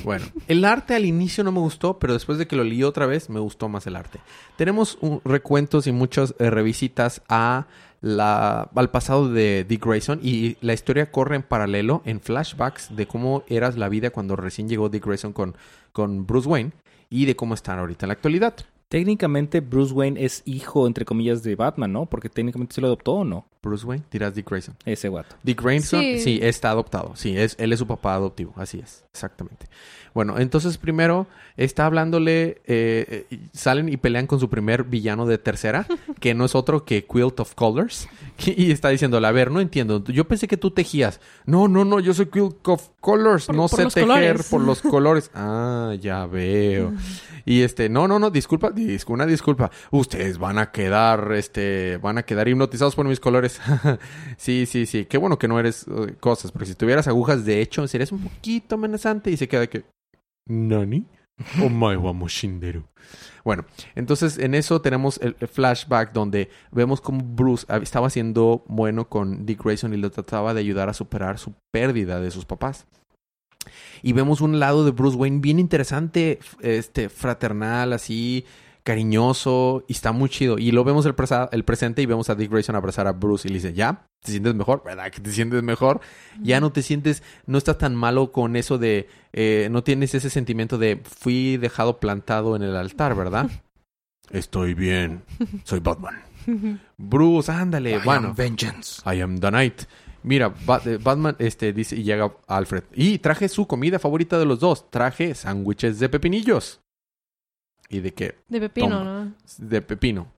Bueno, el arte al inicio no me gustó, pero después de que lo leí otra vez, me gustó más el arte. Tenemos un- recuentos y muchas eh, revisitas a la, al pasado de Dick Grayson y la historia corre en paralelo en flashbacks de cómo eras la vida cuando recién llegó Dick Grayson con, con Bruce Wayne y de cómo están ahorita en la actualidad. Técnicamente Bruce Wayne es hijo, entre comillas, de Batman, ¿no? Porque técnicamente se lo adoptó o no, Bruce Wayne, dirás Dick Grayson. ese guato. Dick Grayson, sí. Sí. está adoptado. Sí, es, él es su papá adoptivo. Así es, exactamente. Bueno, entonces primero está hablándole, eh, eh, salen y pelean con su primer villano de tercera, que no es otro que Quilt of Colors. Y está diciéndole, a ver, no entiendo. Yo pensé que tú tejías. No, no, no, yo soy Quilt of Colors. Por- no por sé tejer colores. por los colores. Ah, ya veo. Y este, no, no, no, disculpa, una disculpa. Ustedes van a quedar, este, van a quedar hipnotizados por mis colores. sí, sí, sí. Qué bueno que no eres eh, cosas, porque si tuvieras agujas de hecho, serías un poquito amenazante y se queda que. ¿Nani? Bueno, entonces en eso tenemos el, flashback donde vemos como Bruce estaba siendo bueno con Dick Grayson y lo trataba de ayudar a superar su pérdida de sus papás. Y vemos un lado de Bruce Wayne bien interesante, este, fraternal, así, cariñoso, y está muy chido. Y lo vemos el, presa- el presente y vemos a Dick Grayson abrazar a Bruce y le dice, ¿ya? ¿Te sientes mejor? ¿Verdad que te sientes mejor? Ya no te sientes, no estás tan malo con eso de, eh, no tienes ese sentimiento de, fui dejado plantado en el altar, ¿verdad? Estoy bien, soy Batman. Bruce, ándale, bueno. Vengeance. I am the Knight. Mira, Ba- eh, Batman este, dice y llega Alfred. Y traje su comida favorita de los dos. Traje sándwiches de pepinillos. ¿Y de qué? De pepino, Toma. ¿no? De pepino.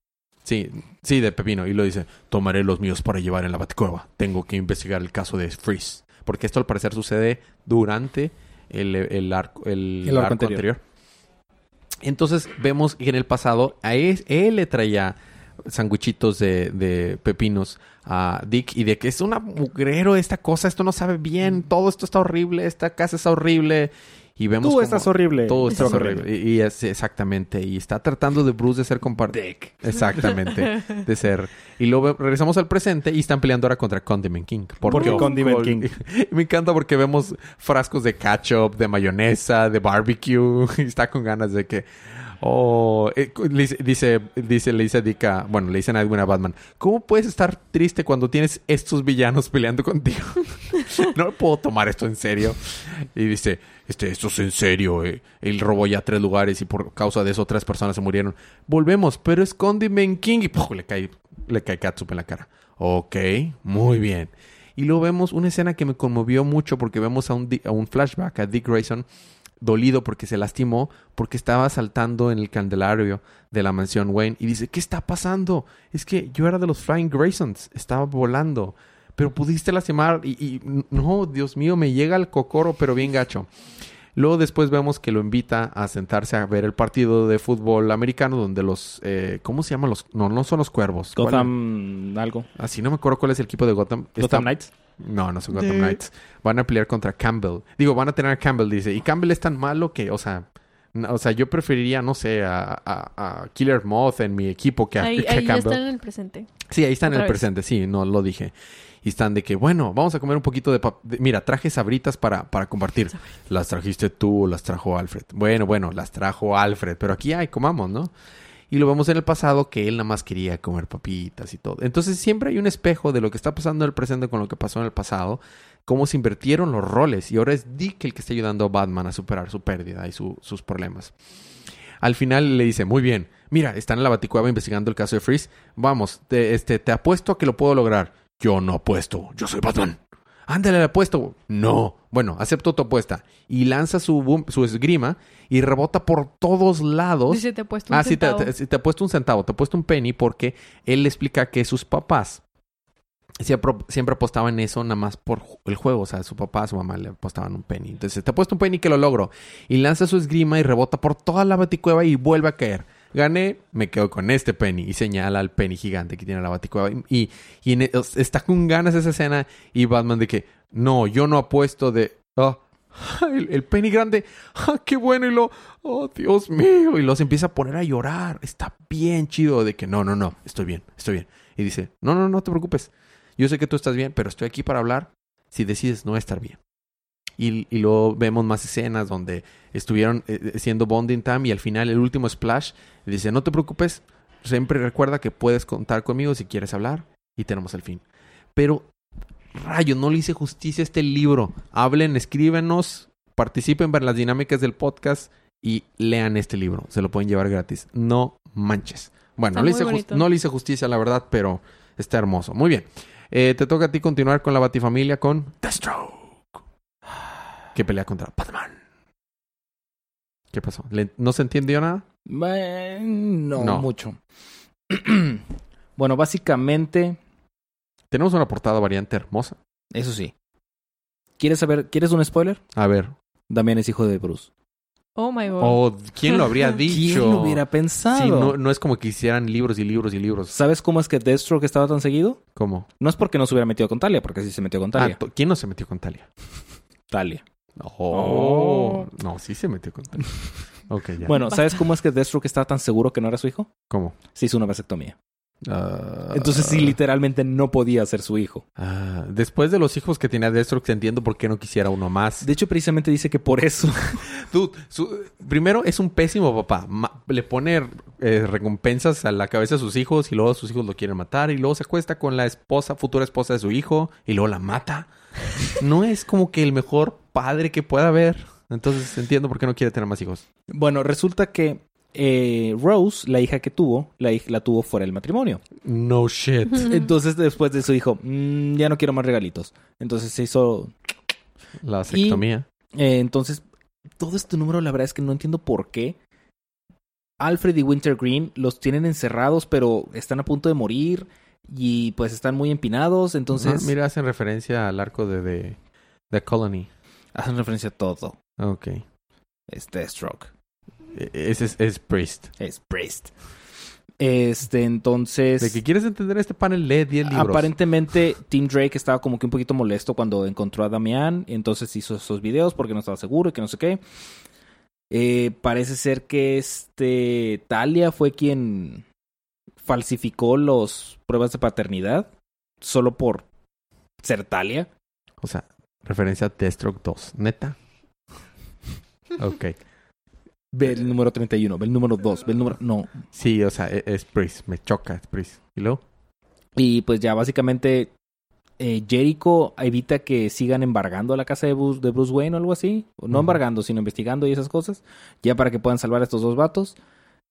Sí, sí, de pepino. Y lo dice, tomaré los míos para llevar en la Batcueva. Tengo que investigar el caso de Freeze. Porque esto al parecer sucede durante el, el arco, el, El arco arco anterior. anterior. Entonces vemos que en el pasado a él, él le traía sanguichitos de, de pepinos a Dick y de que es una mugrero esta cosa, esto no sabe bien, todo esto está horrible, esta casa está horrible. Y vemos Tú estás horrible. Todo Está horrible. horrible. Y, y es exactamente. Y está tratando de Bruce de ser compartido. Exactamente. de ser. Y luego regresamos al presente y están peleando ahora contra Condiment King. Porque Condiment King. Me encanta porque vemos frascos de ketchup, de mayonesa, de barbecue. Y está con ganas de que. Oh, eh, dice, dice, le dice a Dick a- bueno, le dicen a Edwin a Batman, ¿cómo puedes estar triste cuando tienes estos villanos peleando contigo? no puedo tomar esto en serio. Y dice, este, esto es en serio, eh. Él robó ya tres lugares y por causa de eso tres personas se murieron. Volvemos, pero es Condiment King y ¡puf! le cae, le cae catsup en la cara. Ok, muy bien. Y luego vemos una escena que me conmovió mucho porque vemos a un, a un flashback a Dick Grayson dolido porque se lastimó porque estaba saltando en el candelario de la mansión Wayne y dice, ¿qué está pasando? Es que yo era de los Flying Graysons, estaba volando, pero pudiste lastimar y, y no, Dios mío, me llega el cocoro, pero bien gacho. Luego después vemos que lo invita a sentarse a ver el partido de fútbol americano donde los, eh, ¿cómo se llaman los? No, no son los cuervos. ¿Cuál- Gotham algo. Así no me acuerdo cuál es el equipo de Gotham. Está- Gotham Knights. no, no son Gotham De- Knights. Van a pelear contra Campbell. Digo, van a tener a Campbell, dice. Y Campbell es tan malo que, o sea, o sea, yo preferiría, no sé, a, a- a Killer Moth en mi equipo que a, Ahí, que ahí Campbell. está en el presente. Sí, ahí están en el vez. presente, sí, no lo dije. Y están de que, bueno, vamos a comer un poquito de, de- Mira, traje sabritas para, para compartir. Las trajiste tú o las trajo Alfred. Bueno, bueno, las trajo Alfred, pero aquí hay, comamos, ¿no? Y lo vemos en el pasado que él nada más quería comer papitas y todo. Entonces siempre hay un espejo de lo que está pasando en el presente con lo que pasó en el pasado, cómo se invirtieron los roles y ahora es Dick el que está ayudando a Batman a superar su pérdida y su- sus problemas. Al final le dice, muy bien, mira, están en la baticueva investigando el caso de Freeze. Vamos, te, este, te apuesto a que lo puedo lograr. Yo no apuesto, yo soy Batman. Ándale, le apuesto. No. Bueno, acepto tu apuesta. Y lanza su, boom- su esgrima y rebota por todos lados. Dice, te he puesto un ah, sí, te, te, te ha puesto un centavo, te ha puesto un penny porque él le explica que sus papás siempre, siempre apostaban eso nada más por el juego. O sea, su papá, su mamá le apostaban un penny. Entonces, te ha puesto un penny que lo logro. Y lanza su esgrima y rebota por toda la baticueva y vuelve a caer. Gané, me quedo con este penny. Y señala al penny gigante que tiene la baticueva. Y, y en- está con ganas esa escena. Y Batman de que, no, yo no apuesto de... ah, el, el penny grande, ah, qué bueno, y lo, oh Dios mío, y los empieza a poner a llorar. Está bien chido de que no, no, no, estoy bien, estoy bien. Y dice, no, no, no te preocupes. Yo sé que tú estás bien, pero estoy aquí para hablar si decides no estar bien. Y, y luego vemos más escenas donde estuvieron eh, siendo bonding time y al final el último splash dice, no te preocupes, siempre recuerda que puedes contar conmigo si quieres hablar. y tenemos el fin. Pero, rayo, no le hice justicia a este libro. Hablen, escríbenos, participen en las dinámicas del podcast y lean este libro. Se lo pueden llevar gratis. No manches. Bueno, no le, hice jus- bonito. no le hice justicia, la verdad, pero está hermoso. Muy bien. Eh, te toca a ti continuar con la Batifamilia con Deathstroke. Que pelea contra Batman. ¿Qué pasó? ¿Le- ¿No se entendió nada? Eh, no, No. mucho. bueno, básicamente, Tenemos una portada variante hermosa. eso sí. ¿Quieres saber? ¿Quieres un spoiler? A ver. Damián es hijo de Bruce. Oh my god. Oh, ¿quién lo habría dicho? ¿Quién lo hubiera pensado? Sí, no, no es como que hicieran libros y libros y libros. ¿Sabes cómo es que Deathstroke estaba tan seguido? ¿Cómo? No es porque no se hubiera metido con Talia, porque sí se metió con Ah, Talia. to- ¿Quién no se metió con Talia? Talia. Oh. No, sí se metió con Talia. Ok, ya. Bueno, ¿sabes cómo es que Deathstroke estaba tan seguro que no era su hijo? ¿Cómo? Se hizo una vasectomía. Ah, Entonces sí, literalmente no podía ser su hijo. ah, después de los hijos que tenía Deathstroke, entiendo por qué no quisiera uno más. De hecho, precisamente dice que por eso... Dude, su- primero es un pésimo papá. Ma- le pone eh, recompensas a la cabeza de sus hijos y luego sus hijos lo quieren matar y luego se acuesta con la esposa, futura esposa de su hijo y luego la mata. No es como que el mejor padre que pueda haber. Entonces entiendo por qué no quiere tener más hijos. Bueno, resulta que eh, Rose, la hija que tuvo, la, tuvo fuera del matrimonio. No shit. Entonces después de eso dijo, "Mm, ya no quiero más regalitos. Entonces se hizo... La vasectomía. eh, entonces, todo este número la verdad es que no entiendo por qué. Alfred y Wintergreen los tienen encerrados, pero están a punto de morir y pues están muy empinados. Entonces, mira, hacen referencia al arco de, de The Colony. Hacen referencia a todo. Ok. Es Deathstroke. E- Ese es, es Priest. Es Priest. Este, entonces... De que quieres entender este panel, lee 10 libros. Aparentemente, Tim Drake estaba como que un poquito molesto cuando encontró a Damián. y Entonces hizo esos videos porque no estaba seguro y que no sé qué. Eh, parece ser que este Talia fue quien falsificó las pruebas de paternidad solo por ser Talia. O sea, referencia a Deathstroke 2. ¿Neta? Ok. Ve el número 31, ve el número 2, ve el número... No. Sí, o sea, e- es Priest. Me choca, es Priest. ¿Y luego? Y pues ya básicamente eh, Jericho evita que sigan embargando la casa de Bruce, de Bruce Wayne o algo así. No embargando, sino investigando y esas cosas. Ya para que puedan salvar a estos dos vatos.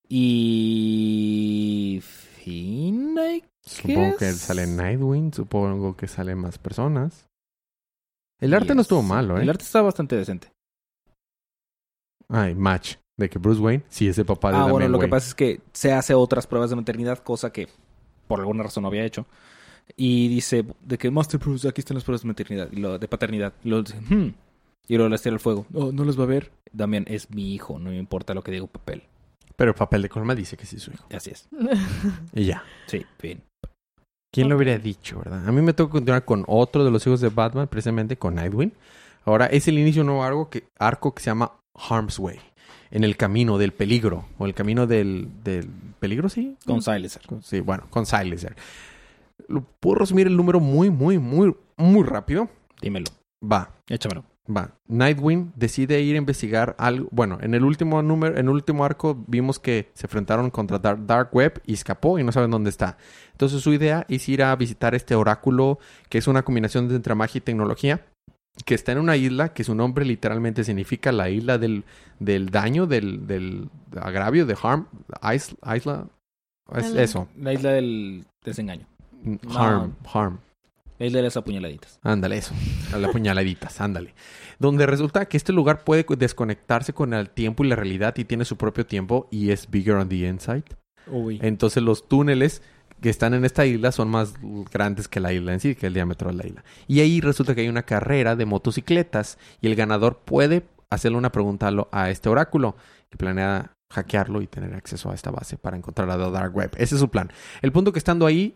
Y... Fin, I Supongo que sale Nightwing. Supongo que salen más personas. El arte no estuvo malo, ¿eh? El arte está bastante decente. Ay, match. De que Bruce Wayne sí es el papá de Ah, Damian bueno, lo que pasa es que se hace otras pruebas de maternidad, cosa que por alguna razón no había hecho. Y dice de que Master Bruce, aquí están las pruebas de maternidad, y lo, de paternidad. Y luego dice, "Hmm". Y luego las tira al fuego. No, no los va a ver. Damián es mi hijo, no me importa lo que diga un papel. Pero el papel de Colma dice que sí es su hijo. Así es. Y ya. Sí, fin. ¿Quién lo hubiera dicho, verdad? A mí me toca continuar con otro de los hijos de Batman, precisamente con Nightwing. Ahora es el inicio de un nuevo arco que, arco que se llama Harm's Way. En el camino del peligro. O el camino del, del peligro, sí. Con Silencer. Sí, bueno, con Silencer. Puedo resumir el número muy, muy, muy, muy rápido. Dímelo. Va, Échamelo. Va. Nightwing decide ir a investigar algo. Bueno, en el último número, en el último arco vimos que se enfrentaron contra Dark, Dark Web y escapó y no saben dónde está. Entonces su idea es ir a visitar este oráculo que es una combinación de entre magia y tecnología que está en una isla que su nombre literalmente significa la isla del, del daño, del, del agravio, de harm, is- isla, es Isla. eso, La isla del desengaño. harm, harm. Isla de las apuñaladitas. Ándale, eso. A las puñaladitas, ándale. Donde resulta que este lugar puede co- desconectarse con el tiempo y la realidad y tiene su propio tiempo y es bigger on the inside. Entonces los túneles que están en esta isla son más grandes que la isla en sí, que el diámetro de la isla. Y ahí resulta que hay una carrera de motocicletas y el ganador puede hacerle una pregunta a, lo- a este oráculo y planea hackearlo y tener acceso a esta base para encontrar a la Dark Web. Ese es su plan. El punto que estando ahí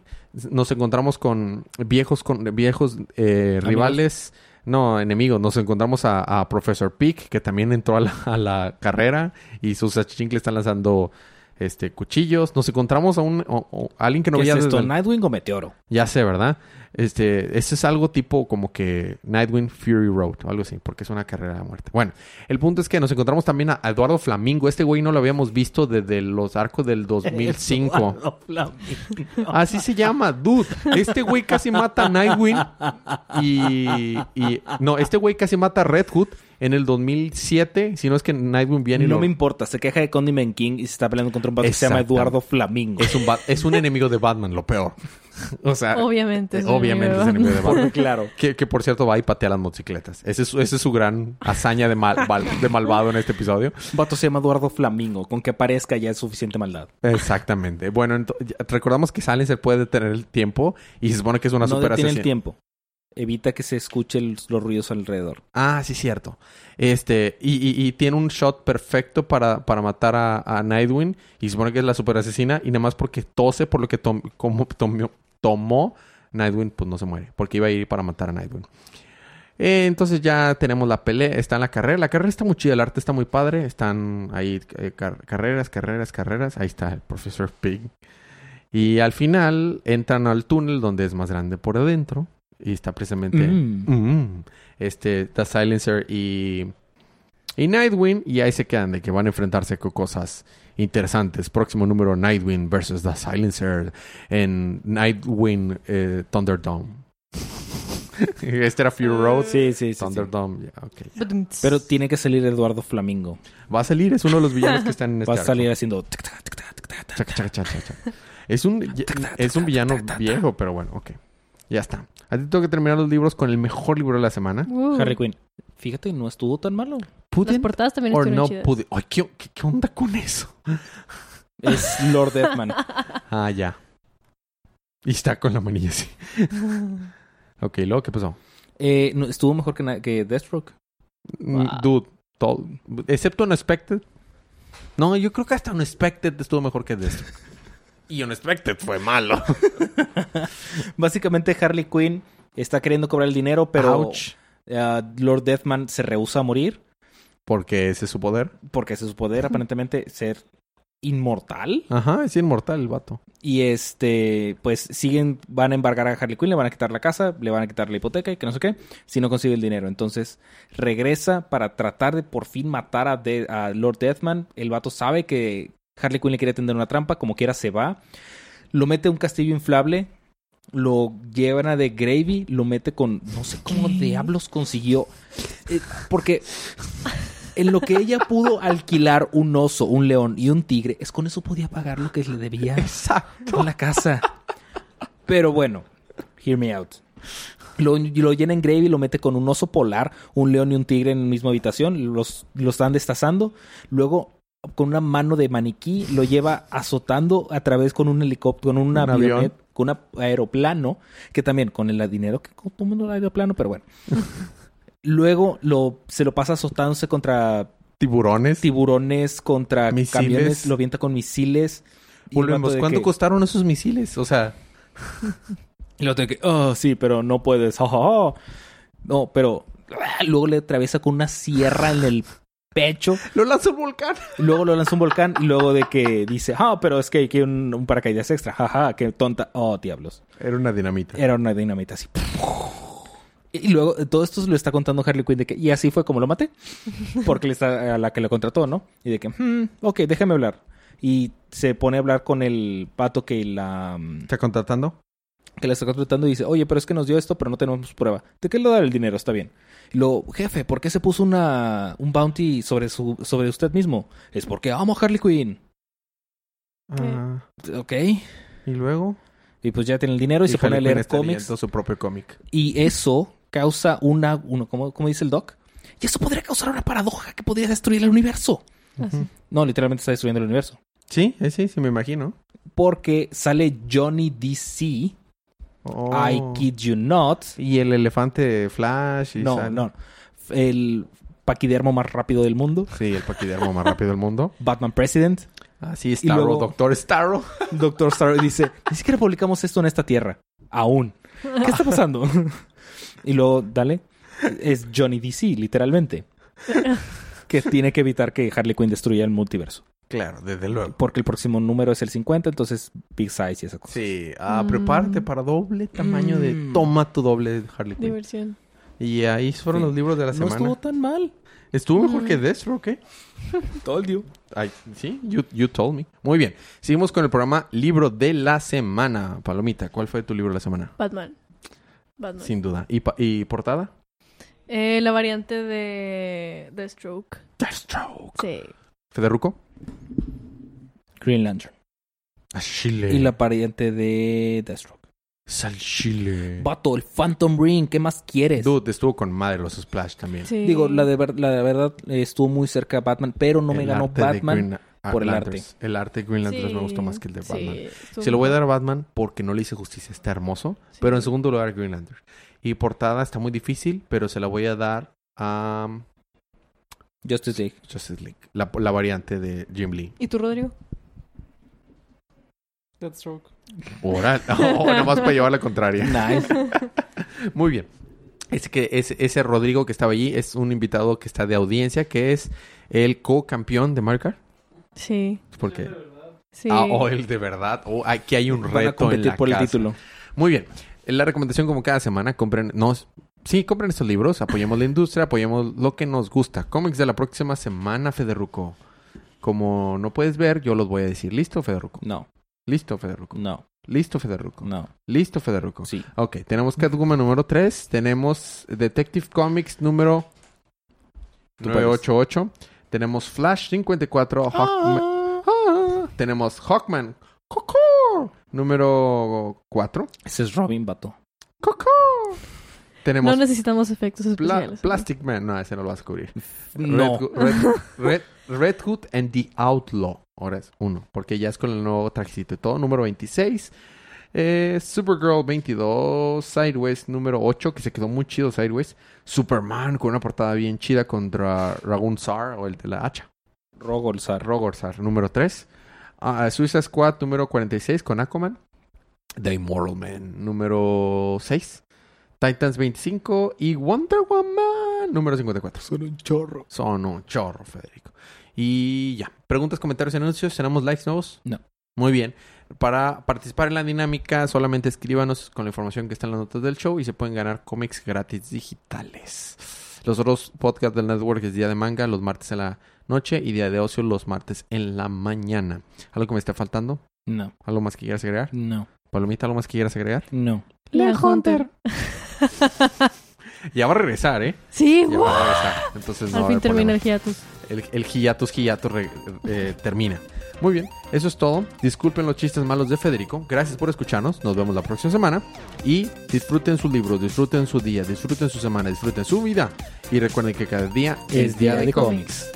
nos encontramos con viejos con viejos eh, rivales, no enemigos. Nos encontramos a, a Professor Peak que también entró a la, a la carrera y sus achichincles están lanzando este, cuchillos. Nos encontramos a un o- o alguien que no ¿Qué es veía esto? desde el- ¿Nightwing o Meteoro? Ya sé, ¿verdad? Este, ese es algo tipo como que Nightwing Fury Road o algo así, porque es una carrera de muerte. Bueno, el punto es que nos encontramos también a Eduardo Flamingo. Este güey no lo habíamos visto desde los arcos del 2005. Eduardo Flamingo. Así se llama, dude. Este güey casi mata a Nightwing y, y- no, este güey casi mata a Red Hood en el 2007, si no es que Nightwing viene y no lo- me importa. Se queja de Condiment King y se está peleando contra un vato que se llama. Eduardo Flamingo. es un es un enemigo de Batman, lo peor. O sea, Obviamente. es obviamente es enemigo de enemigo de Batman. Claro. Que, que, por cierto va y patea las motocicletas. Ese es, su- esa es su gran hazaña de, mal- de malvado en este episodio. Un vato se llama Eduardo Flamingo. Con que aparezca ya es suficiente maldad. Exactamente. Bueno, recordamos que Silencer puede detener el tiempo y se supone que es una no super el tiempo. Evita que se escuchen los ruidos alrededor. Ah, sí, cierto. Este, y, tiene un shot perfecto para, para matar a, a Nightwing. Y supone que es la super asesina. Y nada más porque tose por lo que tom- como tomó, Nightwing, pues no se muere. Porque iba a ir para matar a Nightwing. Eh, entonces ya tenemos la pelea, está en la carrera. La carrera está muy chida, el arte está muy padre. Están ahí eh, car- carreras, carreras, carreras. Ahí está el profesor Pig. Y al final entran al túnel donde es más grande por adentro. Y está precisamente Mm. Mm. este The Silencer y, y Nightwing. Y ahí se quedan de que van a enfrentarse con cosas interesantes. Próximo número Nightwing versus The Silencer en Nightwing eh, Thunderdome. este era Fury Road. Sí, sí, sí. sí. Thunderdome. Pero tiene que salir Eduardo Flamingo. Va a salir, es uno de los villanos que están en este Va a arco. salir haciendo... Es un, es un villano viejo, pero bueno, ok. Ya está. A ti tengo que terminar los libros con el mejor libro de la semana. Uh, Harley Quinn. Fíjate, no estuvo tan malo. Las ¿Pudding portadas también or estuvieron no chidas. Ay, ¿qué, qué, qué onda con eso? Es Lord Deathman. Ah, ya. Y está con la manilla así. Ok, luego, ¿qué pasó? Eh, no, estuvo mejor que, que Deathstroke. Mm, Wow. Dude, todo- excepto Unexpected. No, yo creo que hasta Unexpected estuvo mejor que esto. Y Unexpected fue malo. Básicamente Harley Quinn está queriendo cobrar el dinero, pero eh, Lord Deathman se rehúsa a morir Porque ese es su poder. porque es su poder aparentemente ser inmortal. Ajá, es inmortal el vato. Y este, pues siguen, van a embargar a Harley Quinn, le van a quitar la casa, le van a quitar la hipoteca y que no sé qué, si no consigue el dinero. Entonces regresa para tratar de por fin matar a, De- a Lord Deathman. El vato sabe que Harley Quinn le quiere tender una trampa, como quiera se va. Lo mete a un castillo inflable, lo llevan a de Gravy, lo mete con, no sé cómo ¿Qué? diablos consiguió. Eh, porque en lo que ella pudo alquilar un oso, un león y un tigre, es con eso podía pagar lo que le debía Exacto. a la casa. Pero bueno, hear me out. Lo, lo llena en gravy, lo mete con un oso polar, un león y un tigre en la misma habitación, los, lo están destazando. Luego, con una mano de maniquí, lo lleva azotando a través con un helicóptero, con un, avión. con un aeroplano, que también con el dinero que todo el mundo el aeroplano, pero bueno. Luego lo, se lo pasa azotándose contra Tiburones. tiburones, contra Misiles. camiones, lo avienta con misiles. Volvemos. ¿Cuánto que- costaron esos misiles? O sea, Y luego tiene que, oh, sí, pero no puedes. ja, ja, ja". No, pero ah, luego le atraviesa con una sierra en el pecho. lo lanzó el volcán. Luego lo lanza un volcán. Y luego de que dice, ah, pero es que hay que un, un paracaídas extra. Jaja, qué tonta. Oh, diablos. Era una dinamita. Era una dinamita así. Y luego todo esto lo está contando Harley Quinn de que, y así fue como lo maté. Porque le está a la que lo contrató, ¿no? Y de que, hmm, ok, déjame hablar. Y se pone a hablar con el pato que la. mm, ¿Está contratando? Que la está contratando y dice, oye, pero es que nos dio esto, pero no tenemos prueba. ¿De qué le da el dinero? Está bien. Y luego, jefe, ¿por qué se puso una, un bounty sobre, su, sobre usted mismo? Es porque amo a Harley Quinn. Ah, Ok. y luego. Y pues ya tiene el dinero y, se pone a leer cómics. su propio cómic. Y eso causa una, uno, ¿cómo, cómo dice el doc? Y eso podría causar una paradoja que podría destruir el universo. No, literalmente está destruyendo el universo. Sí, eh, sí, sí, me imagino. Porque sale Johnny DC, Oh. I kid you not. Y el elefante Flash. Y No, no. El paquidermo más rápido del mundo. Sí, el paquidermo más rápido del mundo. Batman President. Así Starro, luego- Doctor Starro. Doctor Star dice, ni siquiera publicamos esto en esta tierra. Aún. ¿Qué está pasando? y luego, dale, es Johnny DC, literalmente. que tiene que evitar que Harley Quinn destruya el multiverso. Claro, desde luego. Porque el próximo número es el 50, entonces Big Size y esa cosa. Sí, ah, Mm. prepárate para doble tamaño de Mm. toma tu doble de Harley Quinn. Diversión. Y ahí fueron Sí. los libros de la no semana. estuvo tan mal. Estuvo mejor Mm. que Deathstroke, ¿eh? Día. Ay, sí, you, you told me. Muy bien. Seguimos con el programa Libro de la Semana. Palomita, ¿cuál fue tu libro de la semana? Batman. Batman. Sin duda. ¿Y, y portada? Eh, la variante de The Stroke. Deathstroke. Sí. ¿Federuco? Green Lantern. A Chile. Y la variante de Deathstroke. Sal Chile. Vato, el Phantom Ring, ¿qué más quieres? Dude, estuvo con madre los Splash también. sí. Digo, la de, ver- la de verdad eh, estuvo muy cerca de Batman, pero no me ganó arte Batman. Green por el Lanterns. El arte de Green Lanterns me gustó más que el de Sí, Batman. estuvo Se lo voy a dar a Batman porque no le hice justicia. Está hermoso. Sí. Pero en segundo lugar, Green Lantern. Y portada está muy difícil, pero se la voy a dar a um, Justice League. Justice League. La, la variante de Jim Lee. ¿Y tú, Rodrigo? Deathstroke. Ahora, oh, nomás para llevar la contraria. Nice. Muy bien. Es que ese, ese Rodrigo que estaba allí es un invitado que está de audiencia, que es el co-campeón de Mario Kart. Sí. Porque Sí. ah, oh, el de verdad. Oh, aquí hay un Van a reto en competir la por el título. Muy bien. La recomendación como cada semana, compren, no, sí, compren estos libros, apoyemos la industria, apoyemos lo que nos gusta. Cómics de la próxima semana, Federuco. Como no puedes ver, yo los voy a decir. ¿Listo, Federuco? No, Listo, Federuco. no, Listo, Federuco. no. Listo, Federuco. Sí. Ok, tenemos Catwoman número 3, tenemos Detective Comics número Tú 988, tenemos Flash 54, Hawkman, Ah, tenemos Hawkman Coco, número 4, Ese es Robin. Coco. Tenemos No necesitamos efectos Pla- especiales. Plastic Man, no, ese no lo vas a cubrir. No. Red, Hood- Red, Red- Red Hood and the Outlaw. Ahora es uno, porque ya es con el nuevo trajecito y todo. Número 26. Eh, Supergirl 22. Sideways número 8, que se quedó muy chido Sideways. Superman con una portada bien chida contra Ragun Sar o el de la hacha. Rogolzar. Rogorsar número 3. Ah, Suicide Squad número 46 con Aquaman. The Immortal Man número 6. Titans 25 y Wonder Woman número 54. Son un chorro. Son un chorro, Federico. Y ya. Preguntas, comentarios, anuncios. ¿Tenemos likes nuevos? No. Muy bien. Para participar en la dinámica, solamente escríbanos con la información que está en las notas del show y se pueden ganar cómics gratis digitales. Los otros podcasts del network es Día de Manga los martes en la noche y Día de Ocio los martes en la mañana. ¿Algo que me esté faltando? No, ¿Algo más que quieras agregar? no, Palomita, ¿algo más que quieras agregar? no. Leon Hunter. Ya va a regresar, ¿eh? Sí, Ya ¡guau! va a regresar. Entonces no Al fin termina el hiatus. El, el hiatus hiatus re- eh, termina. Muy bien, eso es todo. Disculpen los chistes malos de Federico. Gracias por escucharnos. Nos vemos la próxima semana. Y disfruten sus libros, disfruten su día, disfruten su semana, disfruten su vida. Y recuerden que cada día Es día de cómics.